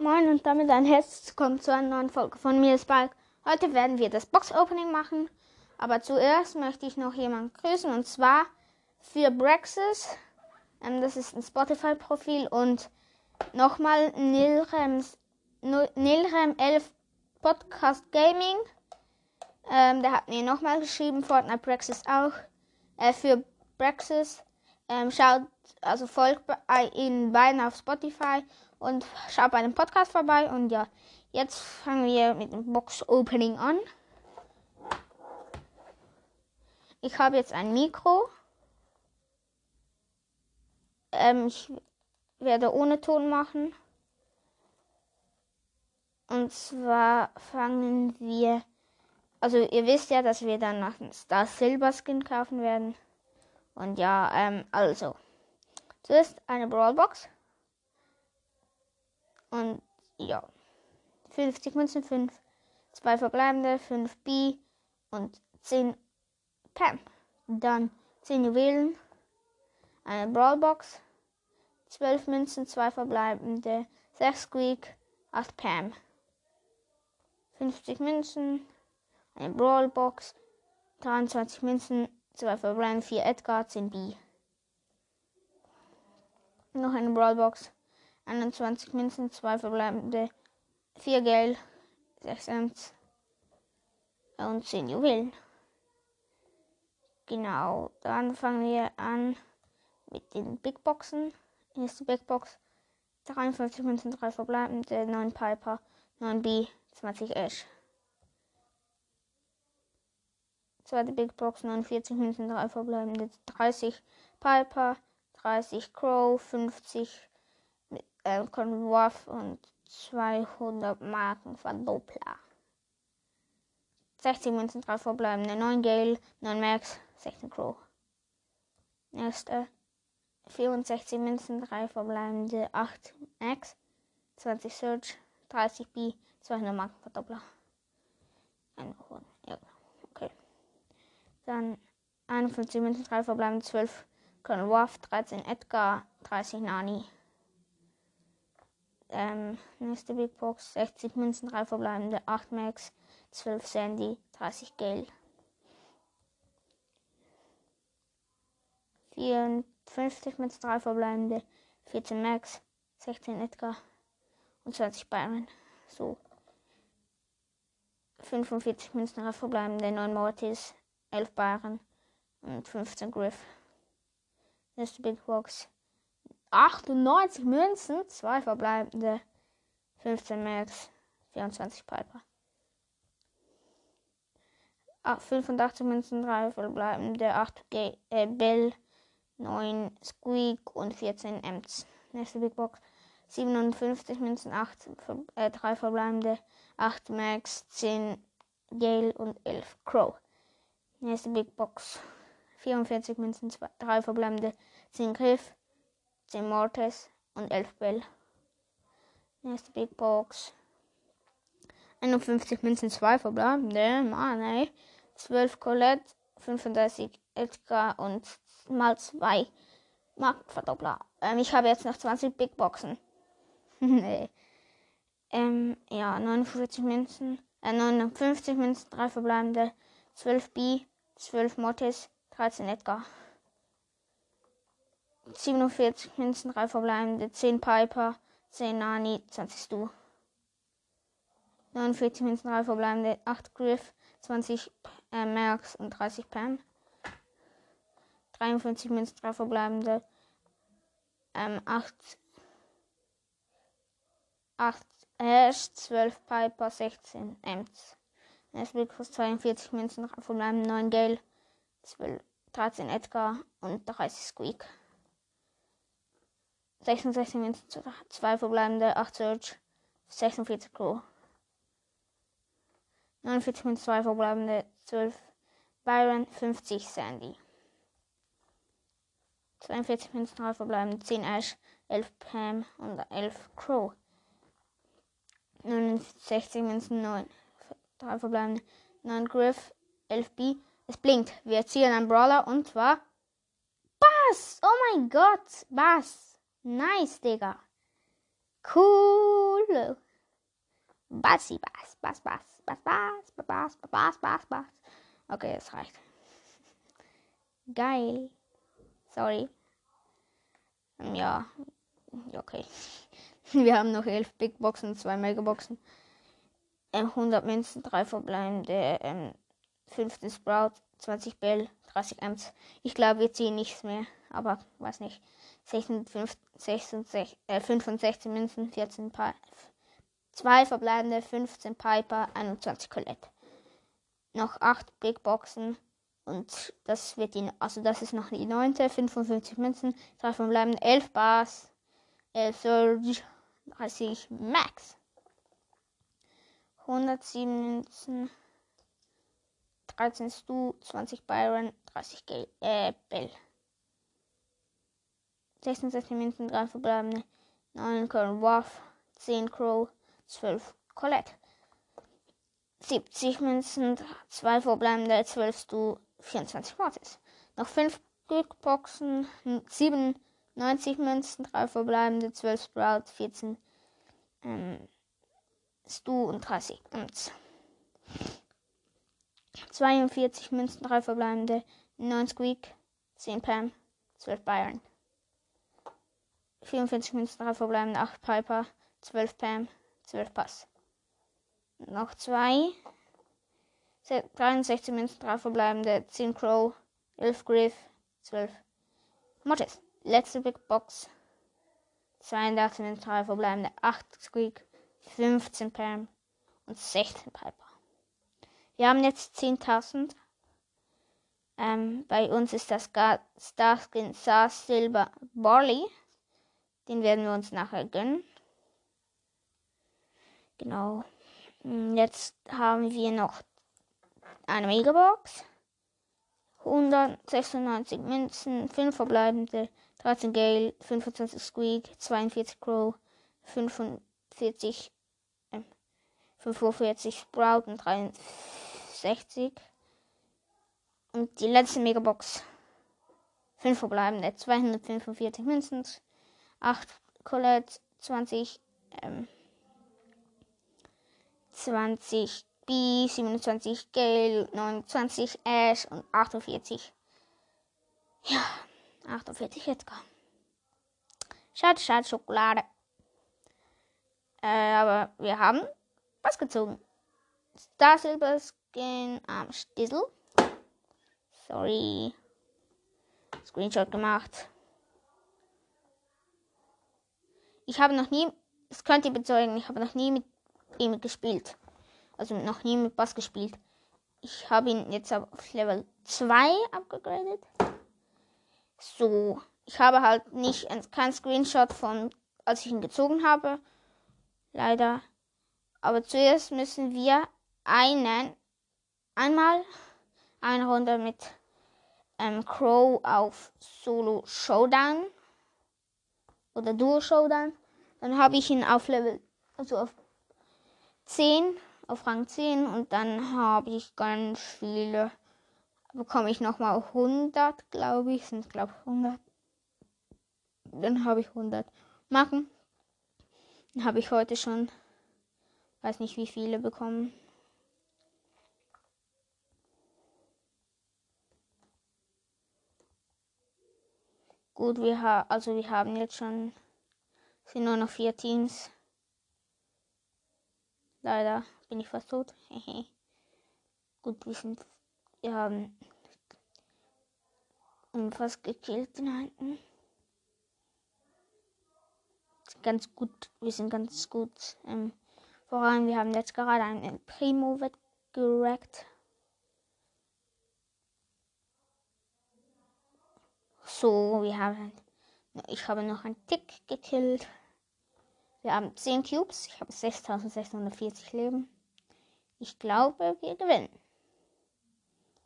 Moin und damit ein herzlich willkommen zu einer neuen Folge von mir, Spike. Heute werden wir das Box-Opening machen, aber zuerst möchte ich noch jemanden grüßen und zwar für Brexis. Ähm, das ist ein Spotify-Profil und nochmal Nilrems, Nilrem 11 Podcast Gaming. Ähm, der hat mir nochmal geschrieben, Fortnite Brexis auch. Äh, für Brexis. Ähm, schaut, also folgt bei ihnen beiden auf Spotify und schaut bei dem Podcast vorbei. Und ja, jetzt fangen wir mit dem Box-Opening an. Ich habe jetzt ein Mikro. Ähm, ich werde ohne Ton machen. Und zwar fangen wir. Also ihr wisst ja, dass wir dann noch einen Star Silver Skin kaufen werden. Und ja, ähm, also. Zuerst eine Brawlbox. Und ja. 50 Münzen, 5. Zwei verbleibende, 5 B und 10 Pam. Dann 10 Juwelen. Eine Brawlbox. 12 Münzen, 2 verbleibende, 6 Squeak, 8 Pam. 50 Münzen. Eine Brawlbox. 23 Münzen, 2 verbleibende, 4 Edgar, 10 B. Noch eine Brawlbox. 21 Münzen, 2 verbleibende, 4 Geld, 6 Ems und 10 Juwelen. Genau, dann fangen wir an mit den Big Boxen. Erste Big Box. 53 Münzen, 3 verbleibende, 9 Piper, 9 B, 20 Ash. Zweite Big Box, 49 Münzen, 3 verbleibende, 30 Piper, 30 Crow, 50 äh, Conwurf und 200 Marken Verdoppler. 60 Münzen, 3 verbleibende, 9 Gale, 9 Max, 16 Crow. Nächste. 64 Münzen, 3 verbleibende, 8 Max, 20 Search, 30 B, 200 Marken Verdoppler. Ein Horn, ja, okay. Dann 51 Münzen, 3 verbleibende, 12 Colonel Waff, 13 Edgar, 30 Nani. Ähm, nächste Big Box, 60 Münzen, 3 verbleibende, 8 Max, 12 Sandy, 30 Gale. 54 Münzen, 3 verbleibende, 14 Max, 16 Edgar und 20 Byron. So. 45 Münzen, 3 verbleibende, 9 Mortis, 11 Byron und 15 Griff. Nächste Big Box. 98 Münzen, 2 verbleibende, 15 Max, 24 Piper. 85 Münzen, 3 verbleibende, 8 G äh, Bell, 9 Squeak und 14 Ems. Nächste Big Box. 57 Münzen, 8, äh, 3 verbleibende, 8 Max, 10 Gale und 11 Crow. Nächste Big Box. 44 Münzen, 2, 3 verbleibende, 10 Griff, 10 Mortis und 11 Bell. Nächste Big Box. 51 Münzen, 2 verbleibende, Mann ey. 12 Colette, 35 Edgar und mal 2 Marktverdoppler. Ähm, ich habe jetzt noch 20 Big Boxen. nee. Ähm, ja, 49 Münzen, äh, 59 Münzen, 3 verbleibende, 12 B, 12 Mortis, 13 Edgar. 47 Münzen, 3 verbleibende, 10 Piper, 10 Nani, 20 Stu. 49 Münzen, 3 verbleibende, 8 Griff, 20 äh, Max und 30 Pam. 53 Münzen, 3 verbleibende, ähm, 8, 8 Ash, 12 Piper, 16 Ems. Nesbitt plus 42 Münzen, 3 verbleibende, 9 Gale, 12, 13 Edgar und 30 Squeak. 66 Münzen, 2 verbleibende, 8 Search, 46 Crow. 49 mit 2 verbleibende 12 Byron, 50 Sandy. 42 Münzen, 3 verbleibende 10 Ash, 11 Pam und 11 Crow. 69 Münzen, 9, 3 verbleibende 9 Griff, 11 B. Es blinkt. Wir ziehen einen Brawler und zwar Bass. Oh mein Gott, Bass. Nice, Digga. Cool. Bassi, Bass, Bass, Bass, Bass, Bass, Bass, Bass, Bass, Bass. Okay, das reicht. Geil. Sorry. Ja, okay. Wir haben noch 11 Big Boxen, 2 Megaboxen. 100 Münzen, 3 verbleibende, ähm, 15 Sprout, 20 Bell, 30 Amps. Ich glaube, wir ziehen nichts mehr, aber weiß nicht. 65, 66, äh, 65 Münzen, 14 Piper, 2 verbleibende, 15 Piper, 21 Colette. Noch 8 Big Boxen und das wird die, also das ist noch die 9. 55 Münzen, 3 verbleibende, 11 Bars, 11 Surge, 30 Max. 107 Münzen, 13 Stu, 20 Byron, 30 Gel äh, Bell. 66 Münzen, 3 verbleibende, 9 Colin Waff, 10 Crow, 12 Colette. 70 Münzen, 2 verbleibende, 12 Stu, 24 Mortis. Noch 5 Glückboxen, 7 90 Münzen, 3 verbleibende, 12 Sprout, 14 ähm, Stu und 30 Amts. 42 Münzen, 3 verbleibende, 9 Squeak, 10 Pam, 12 Bayern. 44 Münzen, 3 verbleibende, 8 Piper, 12 Pam, 12 Pass. Noch 2. 63 Münzen, 3 verbleibende, 10 Crow, 11 Griff, 12 Mottes. Letzte Big Box. 82 Münzen, 3 verbleibende, 8 Squeak, 15 Pam und 16 Piper. Wir haben jetzt 10.000. Ähm, bei uns ist das Starskin Star Silber Barley. Den werden wir uns nachher gönnen. Genau. Hm, jetzt haben wir noch eine Megabox. 196 Münzen, 5 verbleibende, 13 Gale, 25 Squeak, 42 Crow, 45, äh, 45 Sprout und 63. Und die letzte Megabox. 5 verbleibende, 245 Münzen, 8 Colette, 20, ähm, 20 B, 27 Gale, 29 Ash und 48. Ja, 48 Edgar. Schade, schade, Schokolade. Äh, aber wir haben was gezogen. Star Silver Skin am Stissel. Sorry. Screenshot gemacht. Ich habe noch nie, das könnt ihr bezeugen, ich habe noch nie mit ihm gespielt. Also noch nie mit Bass gespielt. Ich habe ihn jetzt auf Level 2 abgegradet. So, ich habe halt nicht kein Screenshot von, als ich ihn gezogen habe. Leider. Aber zuerst müssen wir einen, einmal eine Runde mit ähm, Crow auf Solo Showdown oder Duo Showdown. Dann habe ich ihn auf Level, also auf 10, auf Rang 10 und dann habe ich ganz viele, bekomme ich nochmal 100, glaube ich, sind glaube ich 100. Dann habe ich 100 Marken. Dann habe ich heute schon, weiß nicht wie viele bekommen. Gut, wir haben, also wir haben jetzt schon, sind nur noch vier Teams. Leider bin ich fast tot. Gut, wir sind, wir haben fast gekillt den alten. Ganz gut, wir sind ganz gut ähm, voran. Wir haben jetzt gerade einen Primo weggerackt. So, wir haben. Ich habe noch einen Tick gekillt. Wir haben 10 Cubes. Ich habe 6640 Leben. Ich glaube, wir gewinnen.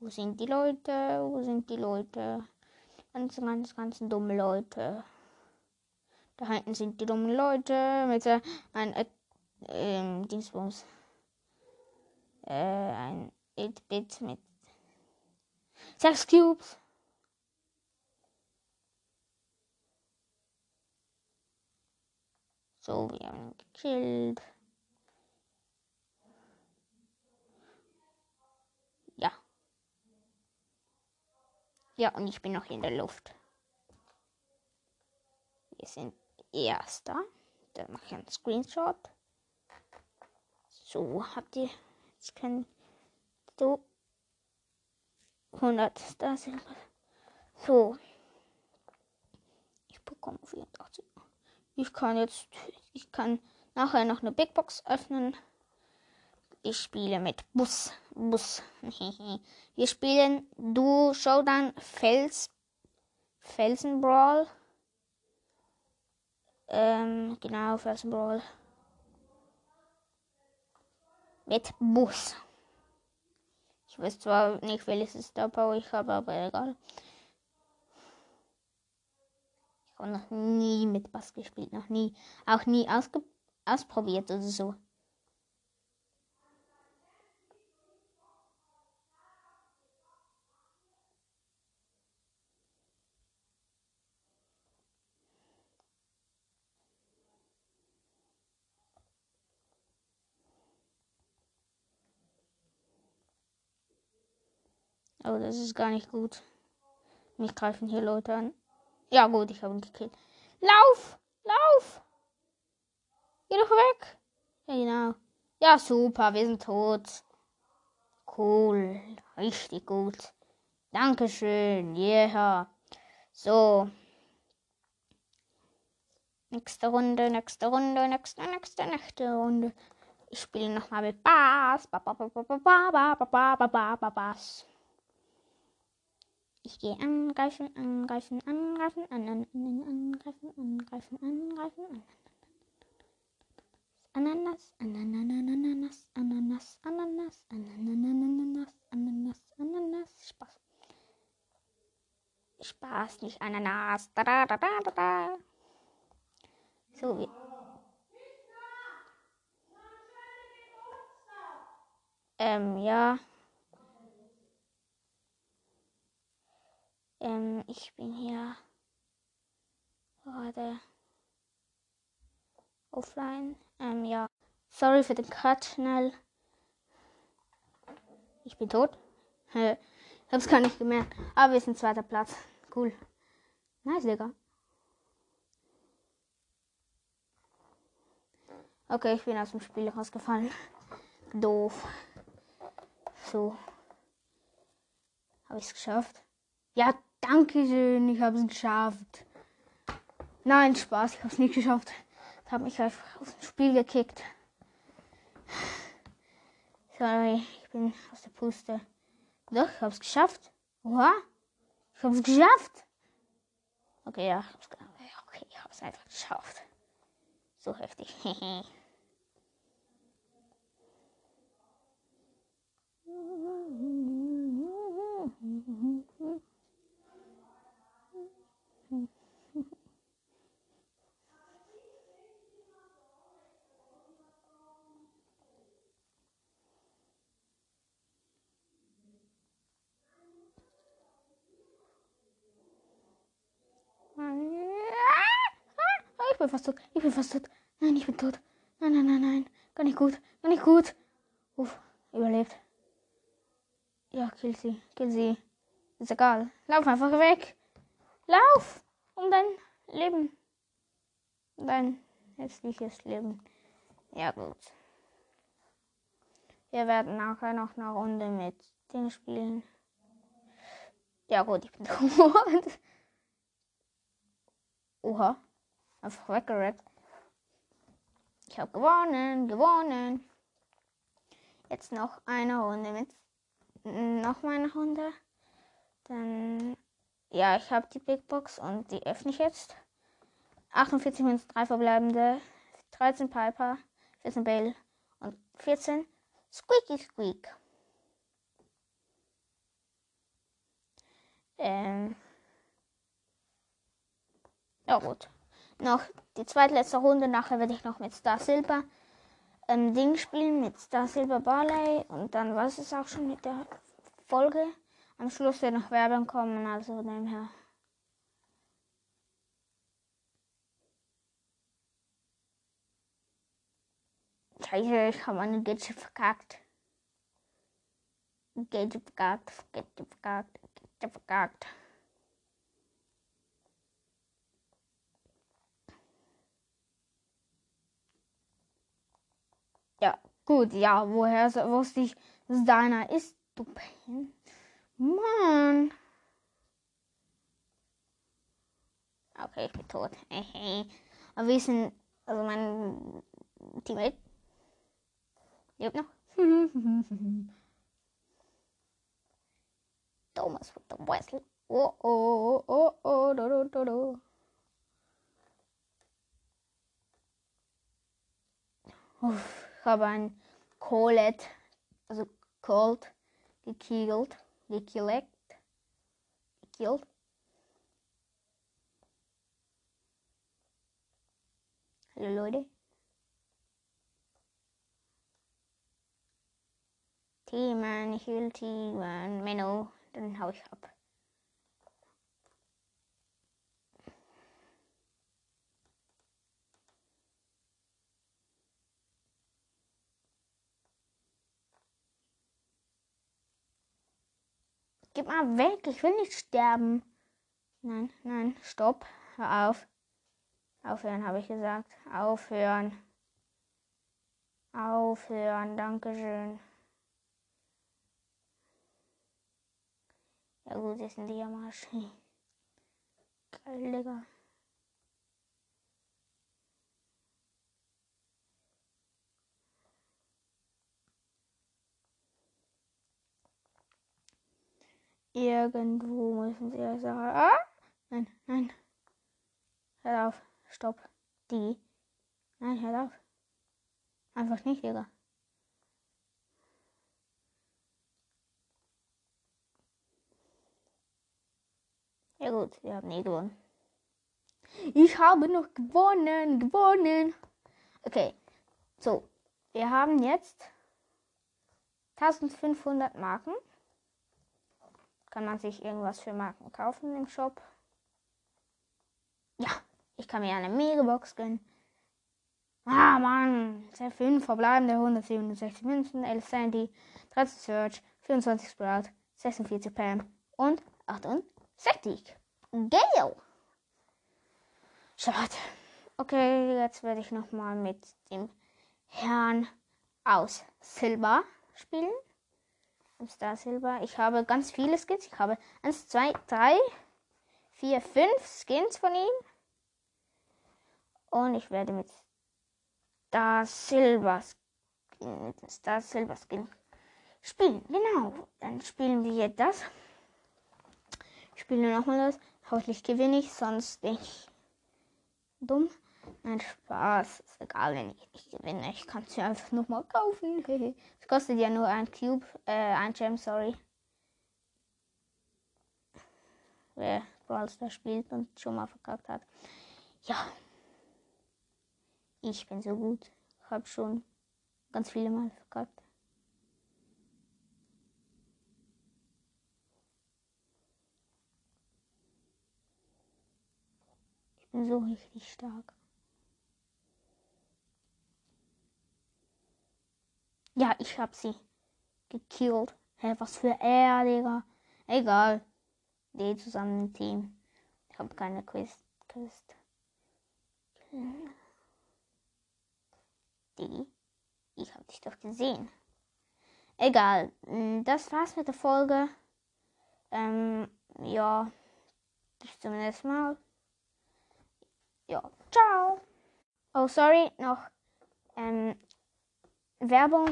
Wo sind die Leute? Wo sind die Leute? Ganz, ganz, ganz dumme Leute. Da hinten sind die dummen Leute mit äh, ein äh, ähm, Dingsbums. Äh, ein 8-Bit mit 6 Cubes. So, wir haben ihn gekillt. Ja. Ja, und ich bin noch in der Luft. Wir sind Erster. Dann mache ich einen Screenshot. So, habt ihr. Jetzt können so 100. Da sind So. Ich bekomme 84. Ich kann jetzt. Ich kann nachher noch eine Big Box öffnen. Ich spiele mit Bus. Bus. Wir spielen Du Showdown Fels. Felsenbrawl. Ähm, genau, Felsenbrawl. Mit Bus. Ich weiß zwar nicht, welches Star Power ich habe, aber egal. Habe noch nie mit Bass gespielt, noch nie. Auch nie ausge ausprobiert oder so. Aber das ist gar nicht gut. Mich greifen hier Leute an. Ja gut, ich habe ihn gekillt. Lauf! Lauf! Geh doch weg! Ja genau. Ja super, wir sind tot. Cool. Richtig gut. Dankeschön. Yeah. So. Nächste Runde, nächste Runde, nächste, nächste, nächste Runde. Ich spiele nochmal mit Bass. Bass. Ich gehe angreifen, angreifen, angreifen, an, an, an, angreifen, angreifen, angreifen, Ananas, Ananas, Ananas, Ananas, Ananas, Ananas, Ananas, Spaß. Spaß, nicht Ananas. Da, da, da, da, da. So wie. Ähm, ja. Ähm, ich bin hier gerade offline. Ähm, ja. Sorry für den Cut schnell. Ich bin tot. ich hab's gar nicht gemerkt. Aber wir sind zweiter Platz. Cool. Nice, Digga. Okay, ich bin aus dem Spiel rausgefallen. Doof. So. Habe ich es geschafft? Ja, Dankeschön, ich habe es geschafft. Nein, Spaß, ich habe es nicht geschafft. Ich habe mich einfach aus dem Spiel gekickt. Sorry, ich bin aus der Puste. Doch, ich habe es geschafft. Oha, ich habe es geschafft. Okay, ja, okay, ich habe es einfach geschafft. So heftig. Ich bin fast tot. Ich bin fast tot. Nein, ich bin tot. Nein, nein, nein, nein. Gar nicht gut. Gar nicht gut. Uff, überlebt. Ja, kill sie. Kill sie. Ist egal. Lauf einfach weg. Lauf! Um dein Leben. Dein hässliches Leben. Ja, gut. Wir werden nachher noch eine Runde mit Ding spielen. Ja, gut, ich bin tot. Oha. Einfach weggerannt. Ich habe gewonnen, gewonnen. Jetzt noch eine Runde mit. Noch mal eine Runde. Dann. Ja, ich habe die Big Box und die öffne ich jetzt. 48 minus 3 verbleibende. 13 Piper, 14 Bale und 14 Squeaky Squeak. Ähm. Ja gut. Noch die zweitletzte Runde. Nachher werde ich noch mit Star Silver ähm, Ding spielen, mit Star Silver Barley. Und dann war es auch schon mit der Folge. Am Schluss wird noch Werbung kommen, also nebenher. Scheiße, ich habe meine Gadget verkackt. Gadget verkackt, Gadget verkackt, Gadget verkackt. Ja, gut, ja, woher so- wusste ich, dass deiner ist, du Pen? Mann. Okay, ich bin tot. Aber wir sind, also mein Teammate lebt noch. Thomas with the Wesley. Oh, oh, oh, oh, do, do, do, do. Uff, ich habe ein Colette, also Colt, gekillt, gekillt, gekillt. Hallo Leute. T-Man, ich will T-Man, Menno, dann hau ich ab. Gib mal weg, ich will nicht sterben. Nein, nein, stopp, hör auf. Aufhören, habe ich gesagt. Aufhören. Aufhören, Dankeschön. Ja gut, jetzt sind die am Arsch. Geil, Digga. Irgendwo müssen sie ja sagen. Ah! Nein, nein. Hör auf. Stopp. Die. Nein, hör auf. Einfach nicht, Digga. Ja gut, wir haben nie gewonnen. Ich habe noch gewonnen, gewonnen. Okay, so. Wir haben jetzt 1500 Marken. Kann man sich irgendwas für Marken kaufen im Shop? Ja, ich kann mir eine Megabox gönnen. Ah, Mann. 5 verbleibende 167 Münzen, 11 Sandy, 13 Search, 24 Sprout, 46 Pam und 68. Gale. Schade. Okay, jetzt werde ich nochmal mit dem Herrn aus Silber spielen. Star Silber. Ich habe ganz viele Skins. Ich habe 1, 2, 3, 4, 5 Skins von ihm. Und ich werde mit Star Silver Skin, mit Star Silver Skin spielen. Genau. Dann spielen wir das. Ich spiele nochmal das. Hoffentlich gewinne ich, sonst nicht dumm. Nein, Spaß. Ist egal, wenn ich nicht gewinne. Ich kann es ja einfach nochmal kaufen. Es kostet ja nur ein Cube, äh, ein Gem, sorry. Wer Brawl Stars spielt und schon mal verkackt hat. Ja. Ich bin so gut. Ich habe schon ganz viele Mal verkackt. Ich bin so richtig stark. Ja, ich hab sie gekillt. Hä, was für er, Digga. Egal. Die zusammen im Team. Ich habe keine Quest. Quest. Digi, ich hab dich doch gesehen. Egal. mm, Das war's mit der Folge. Ähm, ja. Bis zum nächsten Mal. Ja, ciao. Oh, sorry, noch ähm, Werbung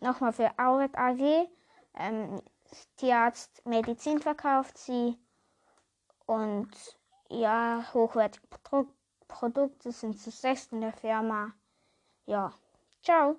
nochmal für Auret AG. Ähm, Tierarzt Medizin verkauft sie. Und ja, hochwertige Pro Produkte sind zu sechs in der Firma. Ja, ciao.